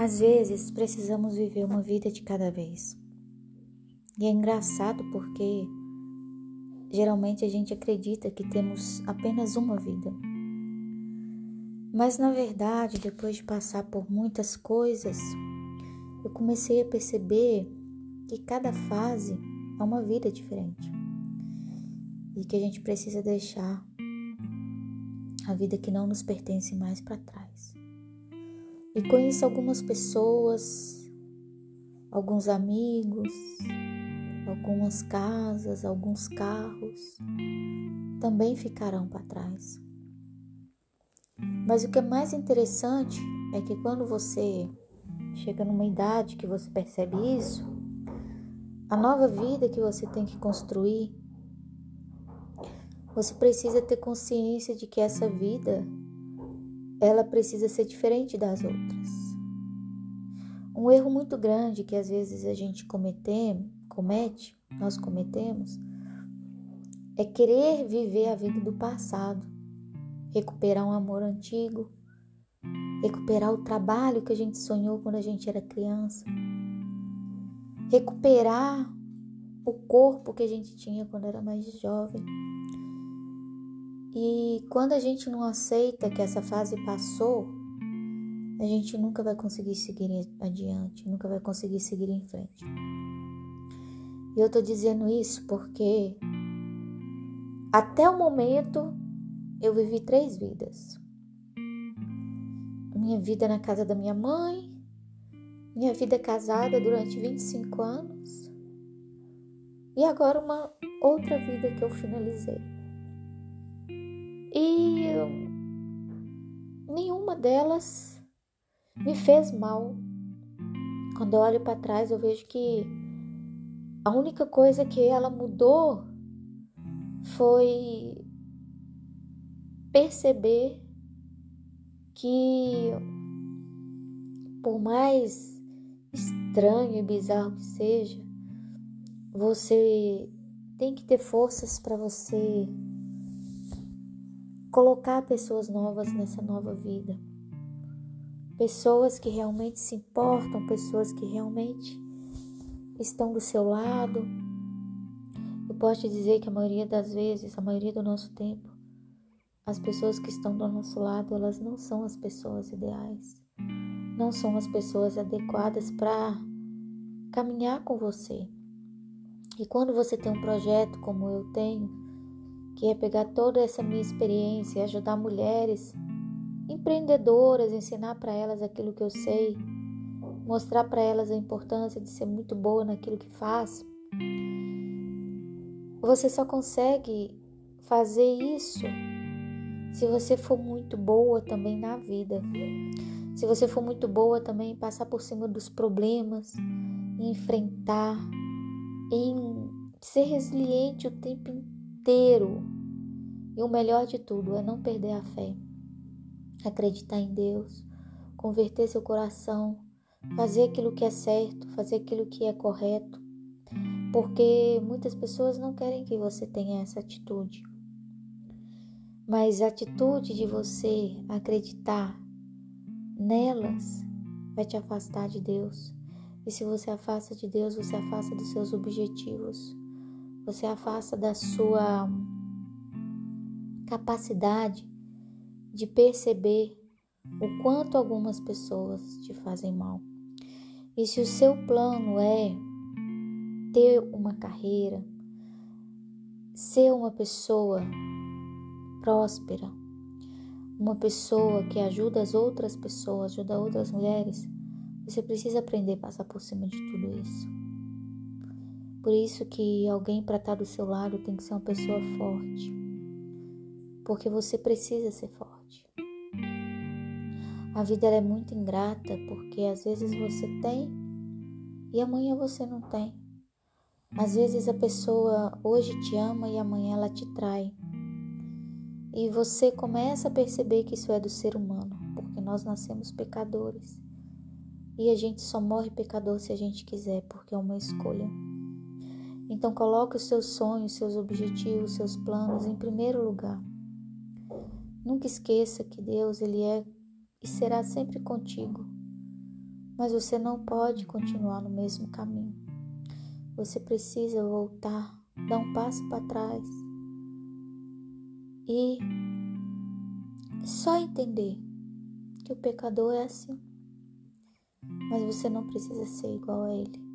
Às vezes precisamos viver uma vida de cada vez. E é engraçado porque geralmente a gente acredita que temos apenas uma vida. Mas na verdade, depois de passar por muitas coisas, eu comecei a perceber que cada fase é uma vida diferente. E que a gente precisa deixar a vida que não nos pertence mais para trás. E conheço algumas pessoas, alguns amigos, algumas casas, alguns carros também ficarão para trás. Mas o que é mais interessante é que quando você chega numa idade que você percebe isso, a nova vida que você tem que construir, você precisa ter consciência de que essa vida ela precisa ser diferente das outras. Um erro muito grande que às vezes a gente cometemos, comete, nós cometemos, é querer viver a vida do passado, recuperar um amor antigo, recuperar o trabalho que a gente sonhou quando a gente era criança, recuperar o corpo que a gente tinha quando era mais jovem. E quando a gente não aceita que essa fase passou, a gente nunca vai conseguir seguir adiante, nunca vai conseguir seguir em frente. E eu tô dizendo isso porque até o momento eu vivi três vidas. Minha vida na casa da minha mãe, minha vida casada durante 25 anos e agora uma outra vida que eu finalizei. E nenhuma delas me fez mal. Quando eu olho para trás, eu vejo que a única coisa que ela mudou foi perceber que, por mais estranho e bizarro que seja, você tem que ter forças para você colocar pessoas novas nessa nova vida. Pessoas que realmente se importam, pessoas que realmente estão do seu lado. Eu posso te dizer que a maioria das vezes, a maioria do nosso tempo, as pessoas que estão do nosso lado, elas não são as pessoas ideais. Não são as pessoas adequadas para caminhar com você. E quando você tem um projeto como eu tenho, que é pegar toda essa minha experiência e ajudar mulheres empreendedoras, ensinar para elas aquilo que eu sei, mostrar para elas a importância de ser muito boa naquilo que faz. Você só consegue fazer isso se você for muito boa também na vida. Se você for muito boa também em passar por cima dos problemas, em enfrentar, em ser resiliente o tempo inteiro inteiro. E o melhor de tudo é não perder a fé, acreditar em Deus, converter seu coração, fazer aquilo que é certo, fazer aquilo que é correto, porque muitas pessoas não querem que você tenha essa atitude. Mas a atitude de você acreditar nelas vai te afastar de Deus. E se você afasta de Deus, você afasta dos seus objetivos você afasta da sua capacidade de perceber o quanto algumas pessoas te fazem mal. E se o seu plano é ter uma carreira, ser uma pessoa próspera, uma pessoa que ajuda as outras pessoas, ajuda outras mulheres, você precisa aprender a passar por cima de tudo isso. Por isso que alguém para estar do seu lado tem que ser uma pessoa forte. Porque você precisa ser forte. A vida é muito ingrata porque às vezes você tem e amanhã você não tem. Às vezes a pessoa hoje te ama e amanhã ela te trai. E você começa a perceber que isso é do ser humano, porque nós nascemos pecadores. E a gente só morre pecador se a gente quiser, porque é uma escolha. Então coloque os seus sonhos, seus objetivos, seus planos em primeiro lugar. Nunca esqueça que Deus ele é e será sempre contigo. Mas você não pode continuar no mesmo caminho. Você precisa voltar, dar um passo para trás e só entender que o pecador é assim. Mas você não precisa ser igual a ele.